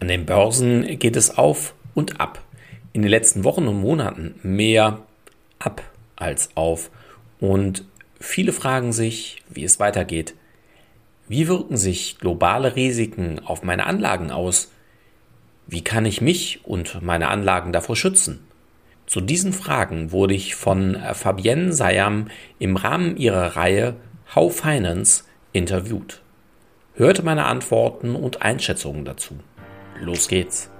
An den Börsen geht es auf und ab. In den letzten Wochen und Monaten mehr ab als auf. Und viele fragen sich, wie es weitergeht. Wie wirken sich globale Risiken auf meine Anlagen aus? Wie kann ich mich und meine Anlagen davor schützen? Zu diesen Fragen wurde ich von Fabienne Sayam im Rahmen ihrer Reihe How Finance interviewt. Hörte meine Antworten und Einschätzungen dazu. Los geht's.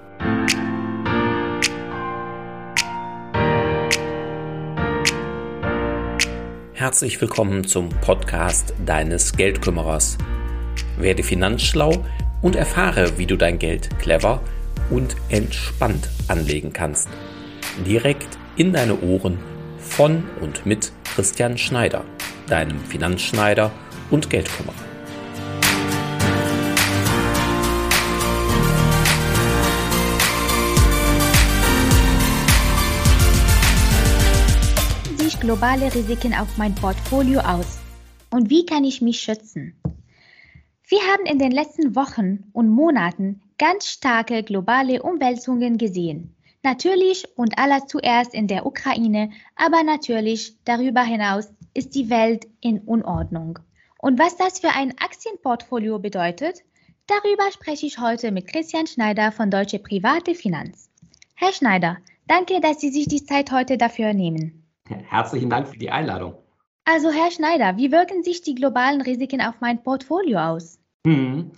Herzlich willkommen zum Podcast deines Geldkümmerers. Werde finanzschlau und erfahre, wie du dein Geld clever und entspannt anlegen kannst. Direkt in deine Ohren von und mit Christian Schneider, deinem Finanzschneider und Geldkümmerer. Globale Risiken auf mein Portfolio aus? Und wie kann ich mich schützen? Wir haben in den letzten Wochen und Monaten ganz starke globale Umwälzungen gesehen. Natürlich und allerzuerst in der Ukraine, aber natürlich darüber hinaus ist die Welt in Unordnung. Und was das für ein Aktienportfolio bedeutet, darüber spreche ich heute mit Christian Schneider von Deutsche Private Finanz. Herr Schneider, danke, dass Sie sich die Zeit heute dafür nehmen. Herzlichen Dank für die Einladung. Also, Herr Schneider, wie wirken sich die globalen Risiken auf mein Portfolio aus? Hm.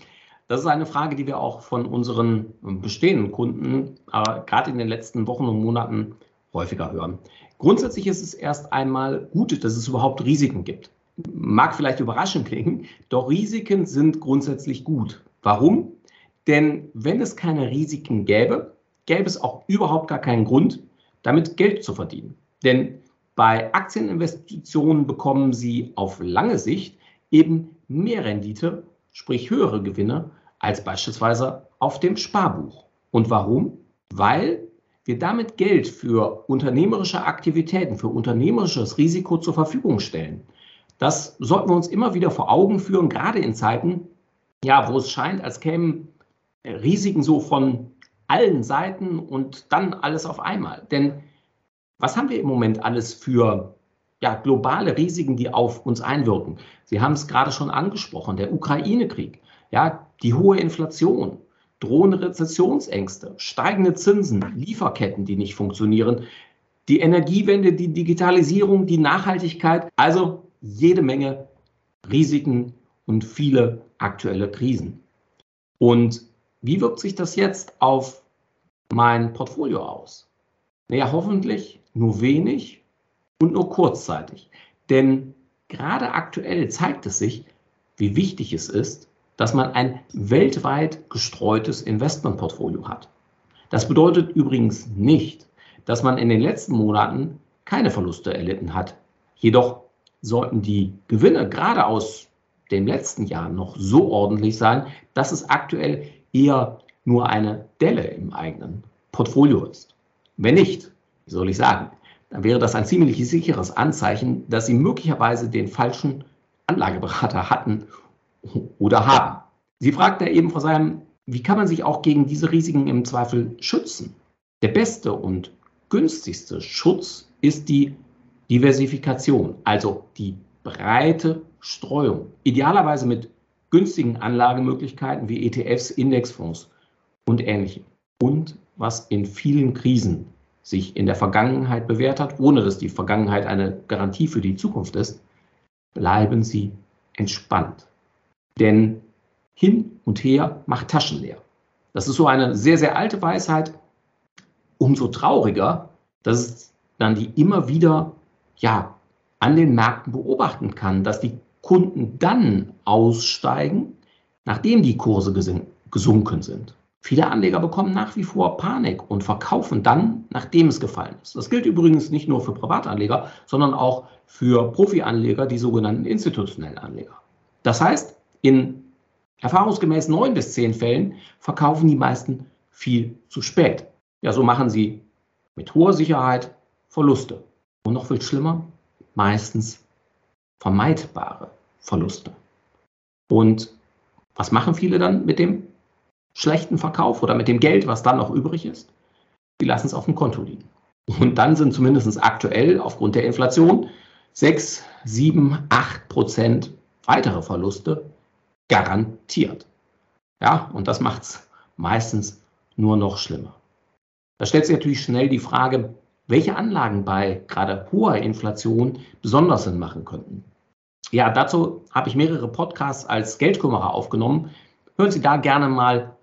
Das ist eine Frage, die wir auch von unseren bestehenden Kunden äh, gerade in den letzten Wochen und Monaten häufiger hören. Grundsätzlich ist es erst einmal gut, dass es überhaupt Risiken gibt. Mag vielleicht überraschend klingen, doch Risiken sind grundsätzlich gut. Warum? Denn wenn es keine Risiken gäbe, gäbe es auch überhaupt gar keinen Grund, damit Geld zu verdienen. Denn bei Aktieninvestitionen bekommen Sie auf lange Sicht eben mehr Rendite, sprich höhere Gewinne, als beispielsweise auf dem Sparbuch. Und warum? Weil wir damit Geld für unternehmerische Aktivitäten, für unternehmerisches Risiko zur Verfügung stellen. Das sollten wir uns immer wieder vor Augen führen, gerade in Zeiten, ja, wo es scheint, als kämen Risiken so von allen Seiten und dann alles auf einmal. Denn was haben wir im Moment alles für ja, globale Risiken, die auf uns einwirken? Sie haben es gerade schon angesprochen, der Ukraine-Krieg, ja, die hohe Inflation, drohende Rezessionsängste, steigende Zinsen, Lieferketten, die nicht funktionieren, die Energiewende, die Digitalisierung, die Nachhaltigkeit, also jede Menge Risiken und viele aktuelle Krisen. Und wie wirkt sich das jetzt auf mein Portfolio aus? Naja, hoffentlich nur wenig und nur kurzzeitig. Denn gerade aktuell zeigt es sich, wie wichtig es ist, dass man ein weltweit gestreutes Investmentportfolio hat. Das bedeutet übrigens nicht, dass man in den letzten Monaten keine Verluste erlitten hat. Jedoch sollten die Gewinne gerade aus den letzten Jahren noch so ordentlich sein, dass es aktuell eher nur eine Delle im eigenen Portfolio ist. Wenn nicht, wie soll ich sagen, dann wäre das ein ziemlich sicheres Anzeichen, dass Sie möglicherweise den falschen Anlageberater hatten oder haben. Sie fragten ja eben, Frau Seim, wie kann man sich auch gegen diese Risiken im Zweifel schützen? Der beste und günstigste Schutz ist die Diversifikation, also die breite Streuung. Idealerweise mit günstigen Anlagemöglichkeiten wie ETFs, Indexfonds und ähnlichem. Und was in vielen Krisen sich in der Vergangenheit bewährt hat, ohne dass die Vergangenheit eine Garantie für die Zukunft ist, bleiben Sie entspannt. Denn hin und her macht Taschen leer. Das ist so eine sehr, sehr alte Weisheit. Umso trauriger, dass es dann die immer wieder ja, an den Märkten beobachten kann, dass die Kunden dann aussteigen, nachdem die Kurse gesunken sind. Viele Anleger bekommen nach wie vor Panik und verkaufen dann, nachdem es gefallen ist. Das gilt übrigens nicht nur für Privatanleger, sondern auch für Profianleger, die sogenannten institutionellen Anleger. Das heißt, in erfahrungsgemäß neun bis zehn Fällen verkaufen die meisten viel zu spät. Ja, so machen sie mit hoher Sicherheit Verluste. Und noch viel schlimmer, meistens vermeidbare Verluste. Und was machen viele dann mit dem schlechten Verkauf oder mit dem Geld, was dann noch übrig ist, die lassen es auf dem Konto liegen. Und dann sind zumindest aktuell aufgrund der Inflation 6, 7, 8 Prozent weitere Verluste garantiert. Ja, und das macht es meistens nur noch schlimmer. Da stellt sich natürlich schnell die Frage, welche Anlagen bei gerade hoher Inflation besonders Sinn machen könnten. Ja, dazu habe ich mehrere Podcasts als Geldkümmerer aufgenommen. Hören Sie da gerne mal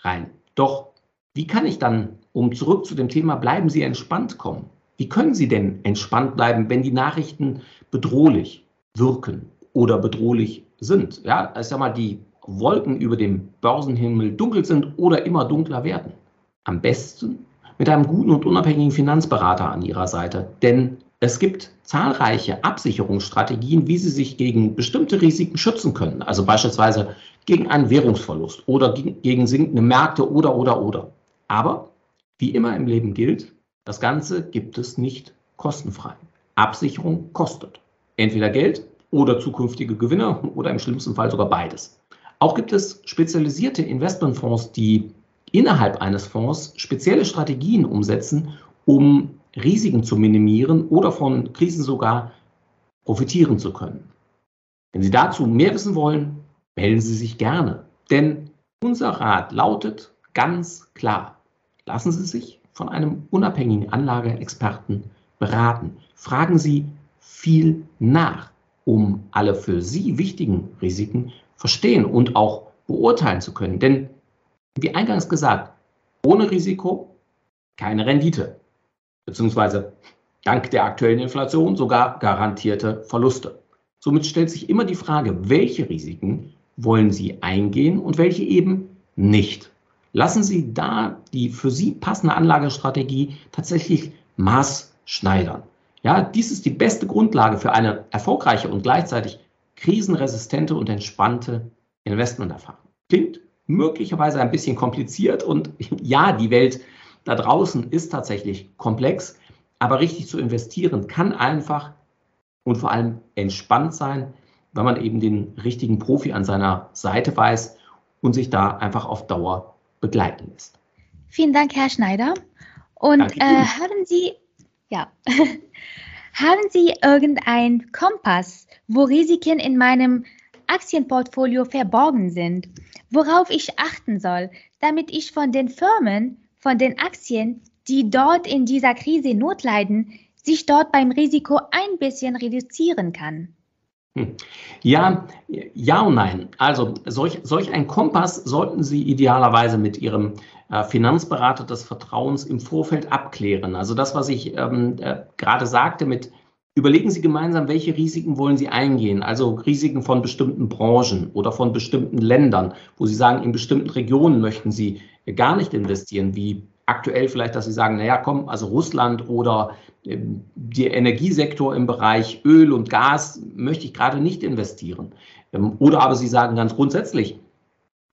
rein. Doch wie kann ich dann, um zurück zu dem Thema bleiben Sie entspannt kommen? Wie können Sie denn entspannt bleiben, wenn die Nachrichten bedrohlich wirken oder bedrohlich sind? Ja, ich sag mal, die Wolken über dem Börsenhimmel dunkel sind oder immer dunkler werden. Am besten mit einem guten und unabhängigen Finanzberater an Ihrer Seite. Denn es gibt zahlreiche Absicherungsstrategien, wie Sie sich gegen bestimmte Risiken schützen können. Also beispielsweise gegen einen Währungsverlust oder gegen sinkende Märkte oder, oder, oder. Aber wie immer im Leben gilt, das Ganze gibt es nicht kostenfrei. Absicherung kostet. Entweder Geld oder zukünftige Gewinne oder im schlimmsten Fall sogar beides. Auch gibt es spezialisierte Investmentfonds, die innerhalb eines Fonds spezielle Strategien umsetzen, um Risiken zu minimieren oder von Krisen sogar profitieren zu können. Wenn Sie dazu mehr wissen wollen, melden Sie sich gerne. Denn unser Rat lautet ganz klar, lassen Sie sich von einem unabhängigen Anlageexperten beraten. Fragen Sie viel nach, um alle für Sie wichtigen Risiken verstehen und auch beurteilen zu können. Denn, wie eingangs gesagt, ohne Risiko keine Rendite, beziehungsweise dank der aktuellen Inflation sogar garantierte Verluste. Somit stellt sich immer die Frage, welche Risiken wollen Sie eingehen und welche eben nicht. Lassen Sie da die für Sie passende Anlagestrategie tatsächlich maßschneidern. Ja, dies ist die beste Grundlage für eine erfolgreiche und gleichzeitig krisenresistente und entspannte Investmenterfahrung. Klingt möglicherweise ein bisschen kompliziert und ja, die Welt da draußen ist tatsächlich komplex, aber richtig zu investieren kann einfach und vor allem entspannt sein, wenn man eben den richtigen Profi an seiner Seite weiß und sich da einfach auf Dauer begleiten lässt. Vielen Dank, Herr Schneider. Und äh, haben Sie, ja, haben Sie irgendeinen Kompass, wo Risiken in meinem Aktienportfolio verborgen sind, worauf ich achten soll, damit ich von den Firmen, von den Aktien, die dort in dieser Krise Not leiden, sich dort beim Risiko ein bisschen reduzieren kann? Hm. Ja, ja und nein. Also solch, solch ein Kompass sollten Sie idealerweise mit Ihrem äh, Finanzberater des Vertrauens im Vorfeld abklären. Also das, was ich ähm, äh, gerade sagte mit Überlegen Sie gemeinsam, welche Risiken wollen Sie eingehen? Also Risiken von bestimmten Branchen oder von bestimmten Ländern, wo Sie sagen, in bestimmten Regionen möchten Sie gar nicht investieren, wie aktuell vielleicht, dass Sie sagen, naja, komm, also Russland oder ähm, der Energiesektor im Bereich Öl und Gas möchte ich gerade nicht investieren. Ähm, oder aber Sie sagen ganz grundsätzlich,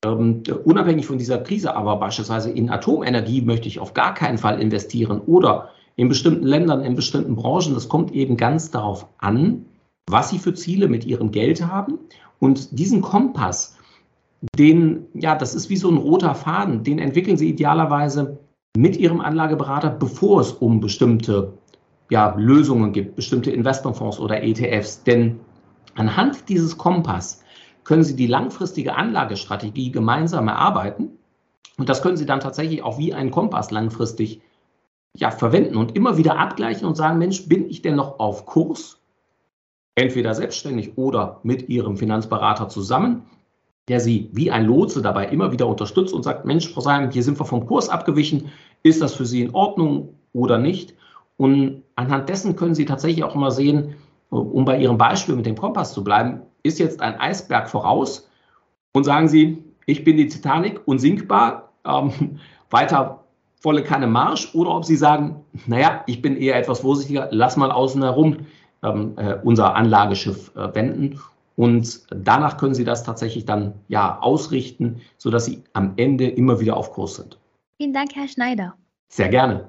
ähm, unabhängig von dieser Krise, aber beispielsweise in Atomenergie möchte ich auf gar keinen Fall investieren oder in bestimmten Ländern, in bestimmten Branchen. Das kommt eben ganz darauf an, was Sie für Ziele mit Ihrem Geld haben. Und diesen Kompass, den, ja, das ist wie so ein roter Faden, den entwickeln Sie idealerweise mit Ihrem Anlageberater, bevor es um bestimmte ja, Lösungen gibt, bestimmte Investmentfonds oder ETFs. Denn anhand dieses Kompass können Sie die langfristige Anlagestrategie gemeinsam erarbeiten. Und das können Sie dann tatsächlich auch wie einen Kompass langfristig ja, verwenden und immer wieder abgleichen und sagen, Mensch, bin ich denn noch auf Kurs? Entweder selbstständig oder mit Ihrem Finanzberater zusammen, der Sie wie ein Lotse dabei immer wieder unterstützt und sagt, Mensch, Frau Seim, hier sind wir vom Kurs abgewichen. Ist das für Sie in Ordnung oder nicht? Und anhand dessen können Sie tatsächlich auch immer sehen, um bei Ihrem Beispiel mit dem Kompass zu bleiben, ist jetzt ein Eisberg voraus und sagen Sie, ich bin die Titanic unsinkbar, ähm, weiter volle Kanne Marsch oder ob Sie sagen, naja, ich bin eher etwas vorsichtiger, lass mal außen herum ähm, äh, unser Anlageschiff äh, wenden. Und danach können Sie das tatsächlich dann ja ausrichten, sodass Sie am Ende immer wieder auf Kurs sind. Vielen Dank, Herr Schneider. Sehr gerne.